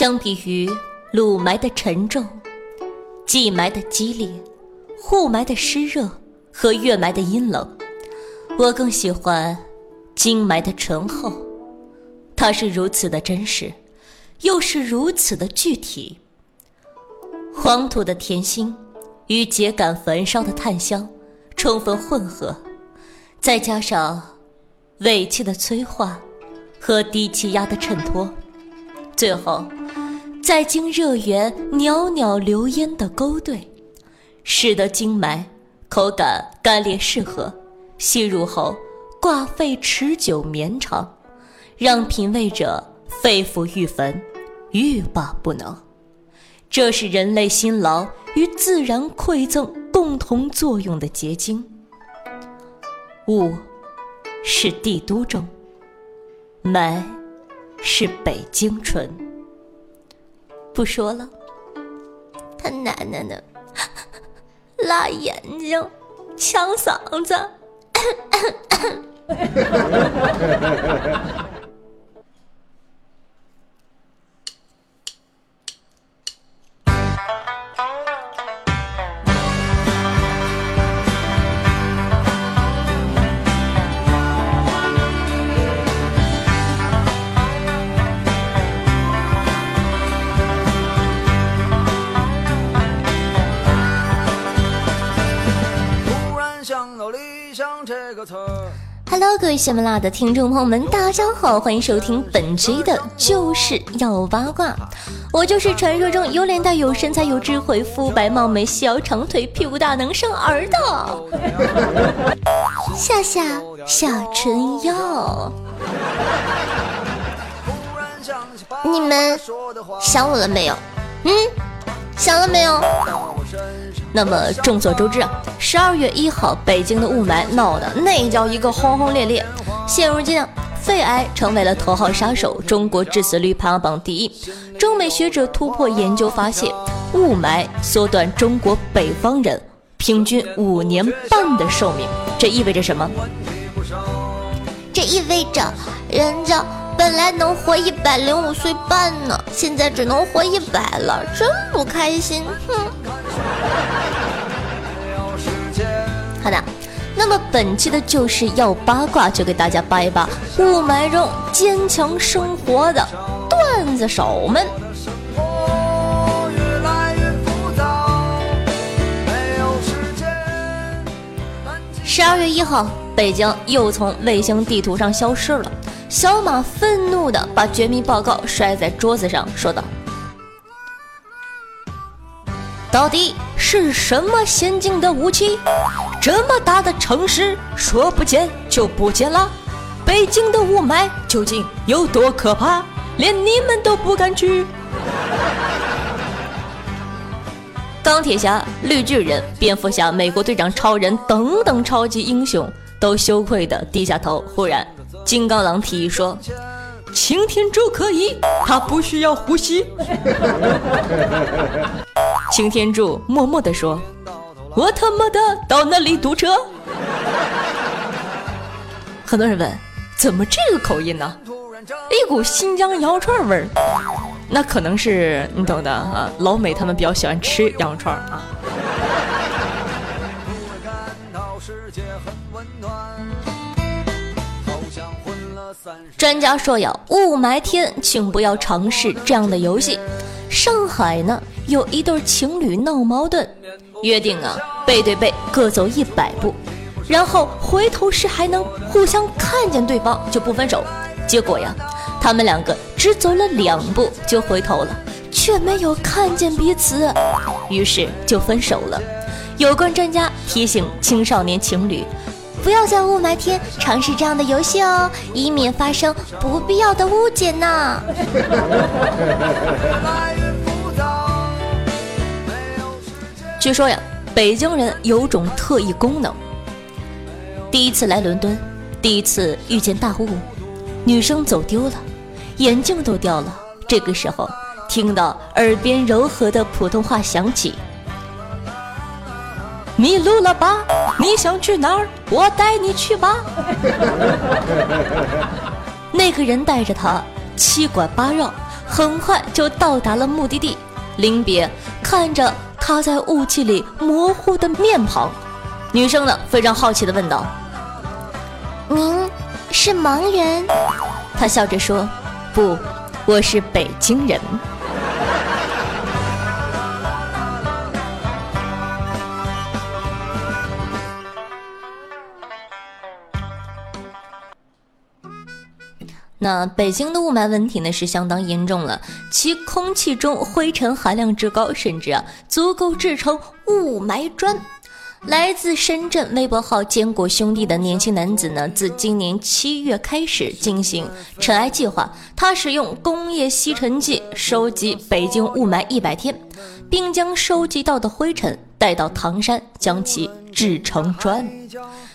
相比于鲁霾的沉重、季霾的激烈、雾霾的湿热和月霾的阴冷，我更喜欢金霾的醇厚。它是如此的真实，又是如此的具体。黄土的甜腥与秸秆焚烧的炭香充分混合，再加上尾气的催化和低气压的衬托，最后。再经热源袅袅流烟的勾兑，使得精埋口感干裂适合，吸入后挂肺持久绵长，让品味者肺腑欲焚，欲罢不能。这是人类辛劳与自然馈赠共同作用的结晶。雾是帝都中，埋是北京纯。不说了，他奶奶的，辣眼睛，呛嗓子。Hello，各位喜马拉雅的听众朋友们，大家好，欢迎收听本期的《就是要八卦》，我就是传说中有脸蛋、有身材、有智慧、肤白貌美、细腰长腿、屁股大、能生儿的 夏夏夏春瑶。你们想我了没有？嗯，想了没有？那么众所周知啊，十二月一号，北京的雾霾闹得那叫一个轰轰烈烈。现如今啊，肺癌成为了头号杀手，中国致死率排行榜第一。中美学者突破研究发现，雾霾缩短中国北方人平均五年半的寿命。这意味着什么？这意味着人家本来能活一百零五岁半呢，现在只能活一百了，真不开心。哼。好的，那么本期的就是要八卦，就给大家扒一扒雾霾中坚强生活的段子手们。十二月一号，北京又从卫星地图上消失了。小马愤怒地把绝密报告摔在桌子上，说道。到底是什么先进的武器？这么大的城市，说不见就不见了。北京的雾霾究竟有多可怕？连你们都不敢去。钢铁侠、绿巨人、蝙蝠侠、美国队长、超人等等超级英雄都羞愧的低下头。忽然，金刚狼提议说：“擎天柱可以，他不需要呼吸。”擎天柱默默地说：“我他妈的到那里堵车。”很多人问：“怎么这个口音呢？一股新疆羊肉串味儿。”那可能是你懂的啊，老美他们比较喜欢吃羊肉串啊。专家说呀，雾霾天请不要尝试这样的游戏。上海呢？有一对情侣闹矛盾，约定啊背对背各走一百步，然后回头时还能互相看见对方就不分手。结果呀，他们两个只走了两步就回头了，却没有看见彼此，于是就分手了。有关专家提醒青少年情侣，不要在雾霾天尝试这样的游戏哦，以免发生不必要的误解呢。据说呀，北京人有种特异功能。第一次来伦敦，第一次遇见大雾，女生走丢了，眼镜都掉了。这个时候，听到耳边柔和的普通话响起：“迷路了吧？你想去哪儿？我带你去吧。”那个人带着他七拐八绕，很快就到达了目的地。临别，看着他在雾气里模糊的面庞，女生呢非常好奇的问道：“您是盲人？”他笑着说：“不，我是北京人。”那北京的雾霾问题呢是相当严重了，其空气中灰尘含量之高，甚至啊足够制成雾霾砖。来自深圳微博号“坚果兄弟”的年轻男子呢，自今年七月开始进行尘埃计划，他使用工业吸尘器收集北京雾霾一百天，并将收集到的灰尘带到唐山，将其制成砖。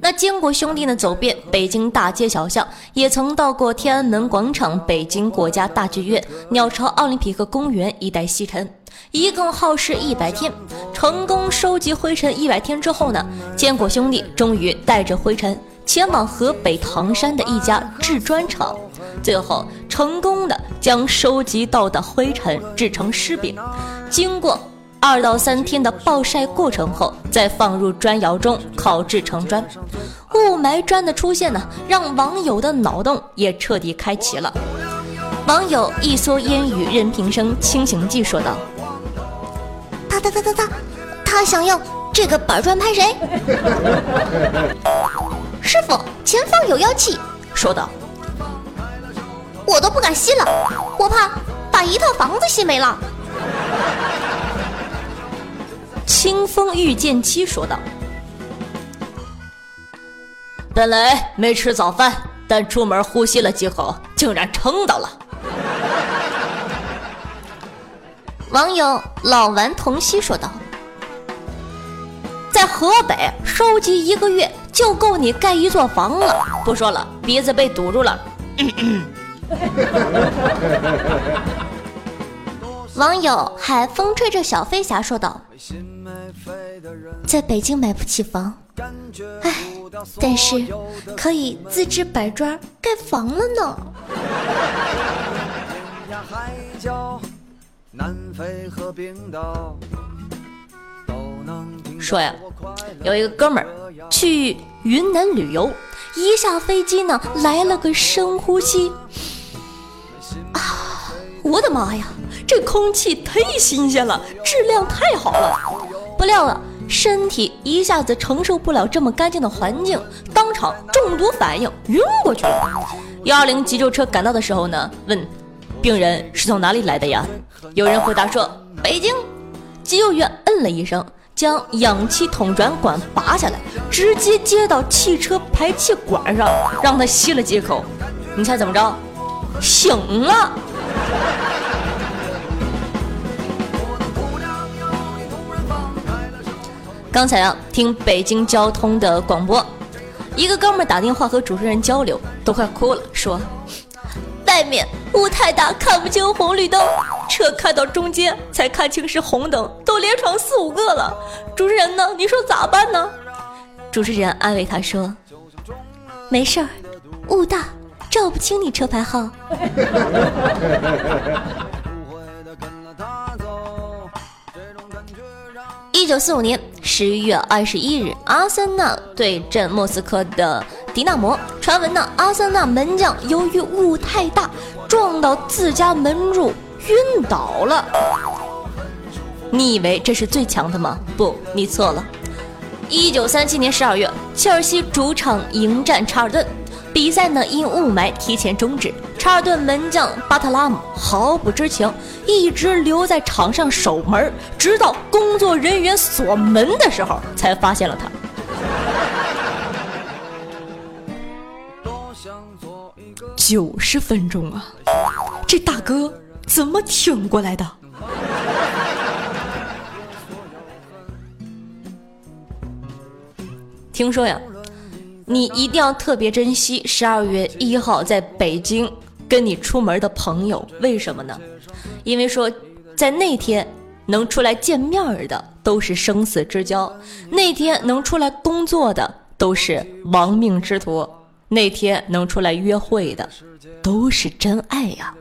那坚果兄弟呢？走遍北京大街小巷，也曾到过天安门广场、北京国家大剧院、鸟巢奥林匹克公园一带吸尘，一共耗时一百天。成功收集灰尘一百天之后呢，坚果兄弟终于带着灰尘前往河北唐山的一家制砖厂，最后成功的将收集到的灰尘制成湿饼，经过。二到三天的暴晒过程后，再放入砖窑中烤制成砖。雾霾砖的出现呢，让网友的脑洞也彻底开启了。网友一蓑烟雨任平生清醒记说道：“他他他他他，他想要这个板砖拍谁？” 师傅，前方有妖气，说道：“我都不敢吸了，我怕把一套房子吸没了。”清风遇见妻说道：“本来没吃早饭，但出门呼吸了几口，竟然撑到了。”网友老顽童熙说道：“在河北收集一个月就够你盖一座房了。不说了，鼻子被堵住了。”网友海风吹着小飞侠说道。在北京买不起房，哎，但是可以自制板砖盖房了呢。说呀，有一个哥们儿去云南旅游，一下飞机呢，来了个深呼吸，啊，我的妈呀，这空气忒新鲜了，质量太好了。不料啊，身体一下子承受不了这么干净的环境，当场中毒反应晕过去了。幺二零急救车赶到的时候呢，问病人是从哪里来的呀？有人回答说北京。急救员嗯了一声，将氧气筒软管拔下来，直接接到汽车排气管上，让他吸了几口。你猜怎么着？醒了。刚才啊，听北京交通的广播，一个哥们打电话和主持人交流，都快哭了，说外面雾太大，看不清红绿灯，车开到中间才看清是红灯，都连闯四五个了。主持人呢？你说咋办呢？主持人安慰他说：“没事儿，雾大照不清你车牌号。”一九四五年十一月二十一日，阿森纳对阵莫斯科的迪纳摩。传闻呢，阿森纳门将由于雾太大，撞到自家门柱晕倒了。你以为这是最强的吗？不，你错了。一九三七年十二月，切尔西主场迎战查尔顿。比赛呢因雾霾提前终止，查尔顿门将巴特拉姆毫不知情，一直留在场上守门，直到工作人员锁门的时候才发现了他。九十分钟啊，这大哥怎么挺过来的？听说呀。你一定要特别珍惜十二月一号在北京跟你出门的朋友，为什么呢？因为说在那天能出来见面的都是生死之交，那天能出来工作的都是亡命之徒，那天能出来约会的都是真爱呀。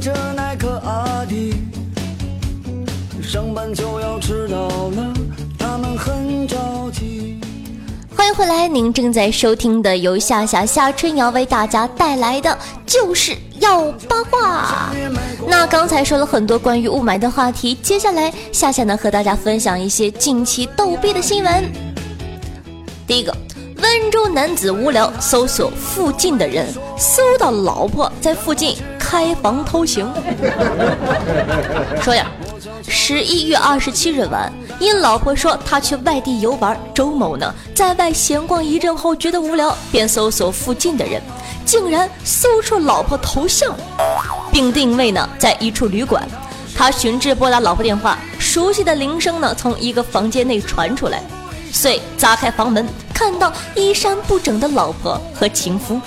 着耐克阿迪。上班就要迟到了，他们很着急。欢迎回来，您正在收听的由夏夏夏春瑶为大家带来的就是要八卦。那刚才说了很多关于雾霾的话题，接下来夏夏呢和大家分享一些近期逗逼的新闻。第一个，温州男子无聊搜索附近的人，搜到老婆在附近开房偷情。说呀。十一月二十七日晚，因老婆说他去外地游玩，周某呢在外闲逛一阵后觉得无聊，便搜索附近的人，竟然搜出老婆头像，并定位呢在一处旅馆。他寻至拨打老婆电话，熟悉的铃声呢从一个房间内传出来，遂砸开房门，看到衣衫不整的老婆和情夫。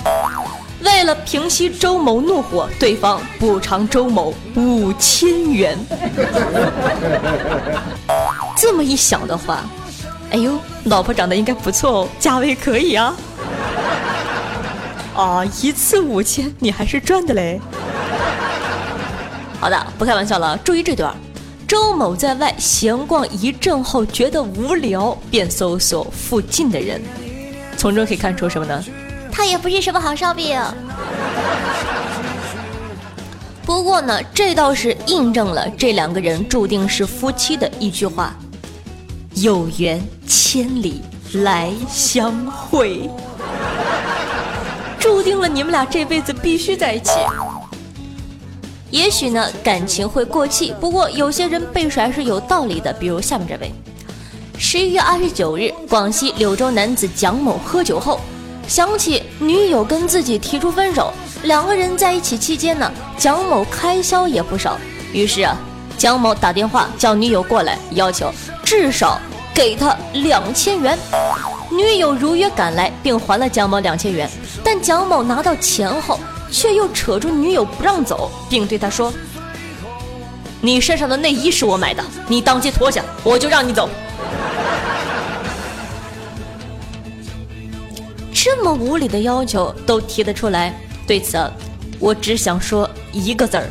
为了平息周某怒火，对方补偿周某五千元。这么一想的话，哎呦，老婆长得应该不错哦，价位可以啊。啊，一次五千，你还是赚的嘞。好的，不开玩笑了，注意这段。周某在外闲逛一阵后觉得无聊，便搜索附近的人，从中可以看出什么呢？他也不是什么好烧饼，不过呢，这倒是印证了这两个人注定是夫妻的一句话：“有缘千里来相会。”注定了你们俩这辈子必须在一起。也许呢，感情会过气，不过有些人被甩是有道理的，比如下面这位：十一月二十九日，广西柳州男子蒋某喝酒后。想起女友跟自己提出分手，两个人在一起期间呢，蒋某开销也不少。于是啊，蒋某打电话叫女友过来，要求至少给他两千元。女友如约赶来，并还了蒋某两千元。但蒋某拿到钱后，却又扯住女友不让走，并对她说：“你身上的内衣是我买的，你当街脱下，我就让你走。”这么无理的要求都提得出来，对此，我只想说一个字儿：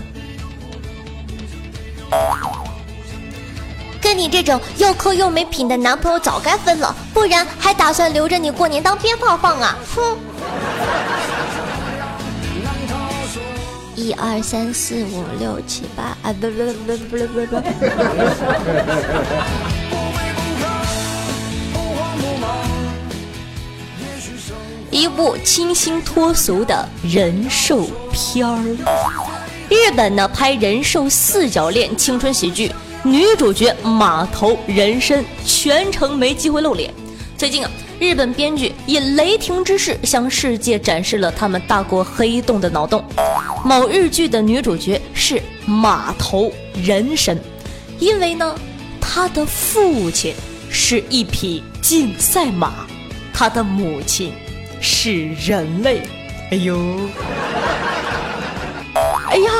跟你这种又抠又没品的男朋友早该分了，不然还打算留着你过年当鞭炮放啊！哼！一二三四五六七八啊，不不不不不不不。一部清新脱俗的人兽片儿。日本呢拍人兽四角恋青春喜剧，女主角马头人身全程没机会露脸。最近啊，日本编剧以雷霆之势向世界展示了他们大国黑洞的脑洞。某日剧的女主角是马头人神，因为呢，她的父亲是一匹竞赛马，她的母亲。是人类，哎呦，哎呀，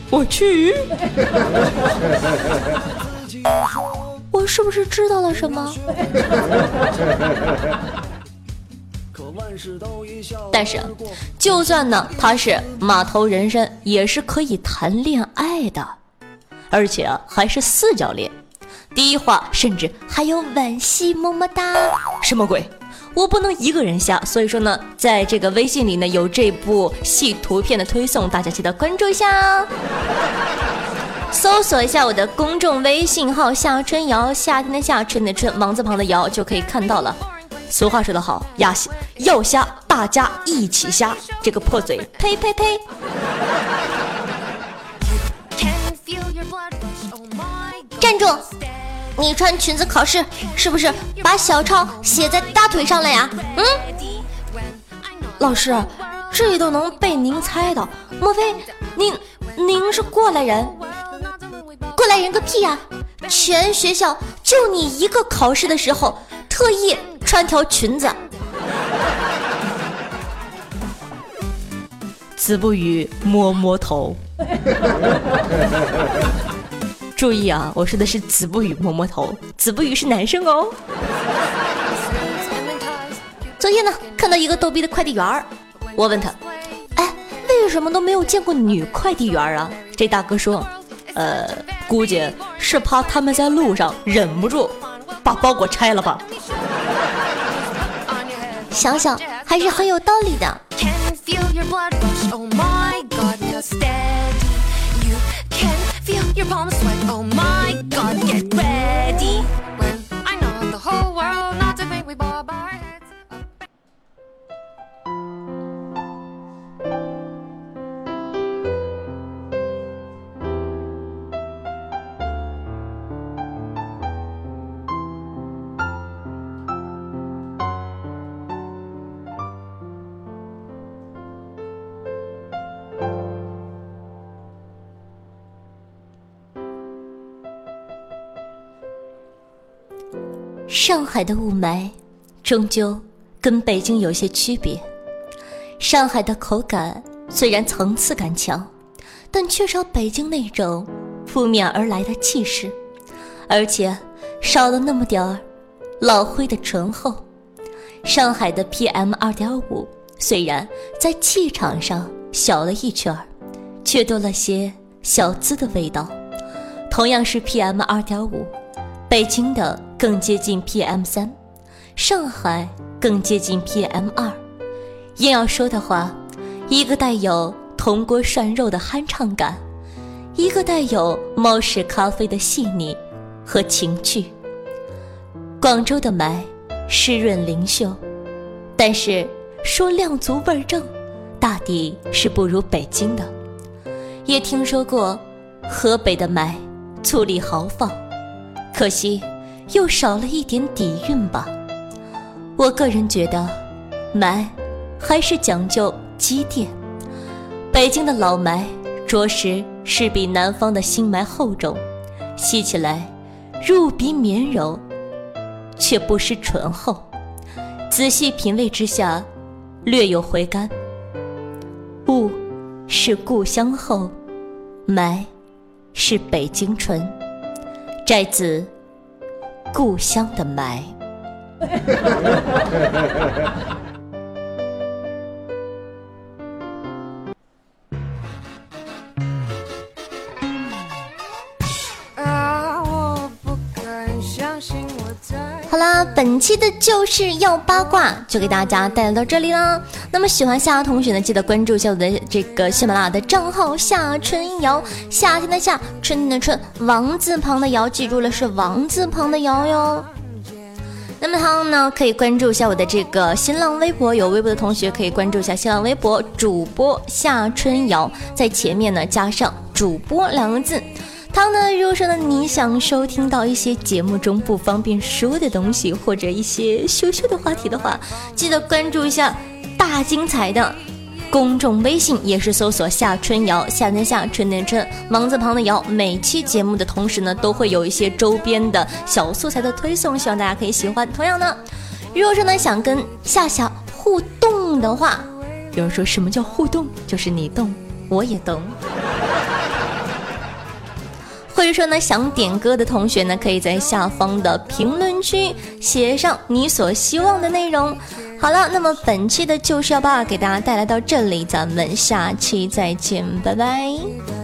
我去，我是不是知道了什么？但是，就算呢，他是马头人身，也是可以谈恋爱的，而且还是四角恋。第一话甚至还有吻戏，么么哒！什么鬼？我不能一个人下，所以说呢，在这个微信里呢有这部戏图片的推送，大家记得关注一下哦。搜索一下我的公众微信号“夏春瑶”，夏天的夏，春的春，王字旁的瑶就可以看到了。俗话说得好，鸭要虾，大家一起虾。这个破嘴，呸呸呸！站住！你穿裙子考试是不是把小抄写在大腿上了呀？嗯，老师，这都能被您猜到？莫非您您是过来人？过来人个屁呀全学校就你一个考试的时候特意穿条裙子。子不语摸摸头。注意啊我说的是子不语摸摸头。子不语是男生哦。昨天呢看到一个逗逼的快递员我问他哎为什么都没有见过女快递员啊？这大哥说呃估计是怕他们在路上忍不住把包裹拆了吧。想想还是很有道理的。上海的雾霾，终究跟北京有些区别。上海的口感虽然层次感强，但缺少北京那种扑面而来的气势，而且少了那么点儿老灰的醇厚。上海的 PM 二点五虽然在气场上小了一圈儿，却多了些小资的味道。同样是 PM 二点五。北京的更接近 PM 三，上海更接近 PM 二。硬要说的话，一个带有铜锅涮肉的酣畅感，一个带有猫屎咖啡的细腻和情趣。广州的霾湿润灵秀，但是说量足味正，大抵是不如北京的。也听说过河北的霾粗粝豪放。可惜，又少了一点底蕴吧。我个人觉得，霾还是讲究积淀。北京的老霾着实是比南方的新霾厚重，吸起来入鼻绵柔，却不失醇厚。仔细品味之下，略有回甘。雾是故乡厚，霾是北京醇。摘自故乡的霾。啦，本期的就是要八卦，就给大家带来到这里啦。那么喜欢夏同学呢，记得关注一下我的这个喜马拉雅的账号夏春瑶，夏天的夏，春天的春，王字旁的瑶，记住了是王字旁的瑶哟。那么他呢，可以关注一下我的这个新浪微博，有微博的同学可以关注一下新浪微博主播夏春瑶，在前面呢加上主播两个字。他呢，如果说呢你想收听到一些节目中不方便说的东西，或者一些羞羞的话题的话，记得关注一下大精彩的公众微信，也是搜索夏春瑶，夏天夏，春天春，王字旁的瑶。每期节目的同时呢，都会有一些周边的小素材的推送，希望大家可以喜欢。同样呢，如果说呢想跟夏夏互动的话，有人说什么叫互动？就是你动，我也动。所以说呢，想点歌的同学呢，可以在下方的评论区写上你所希望的内容。好了，那么本期的就是要爸给大家带来到这里，咱们下期再见，拜拜。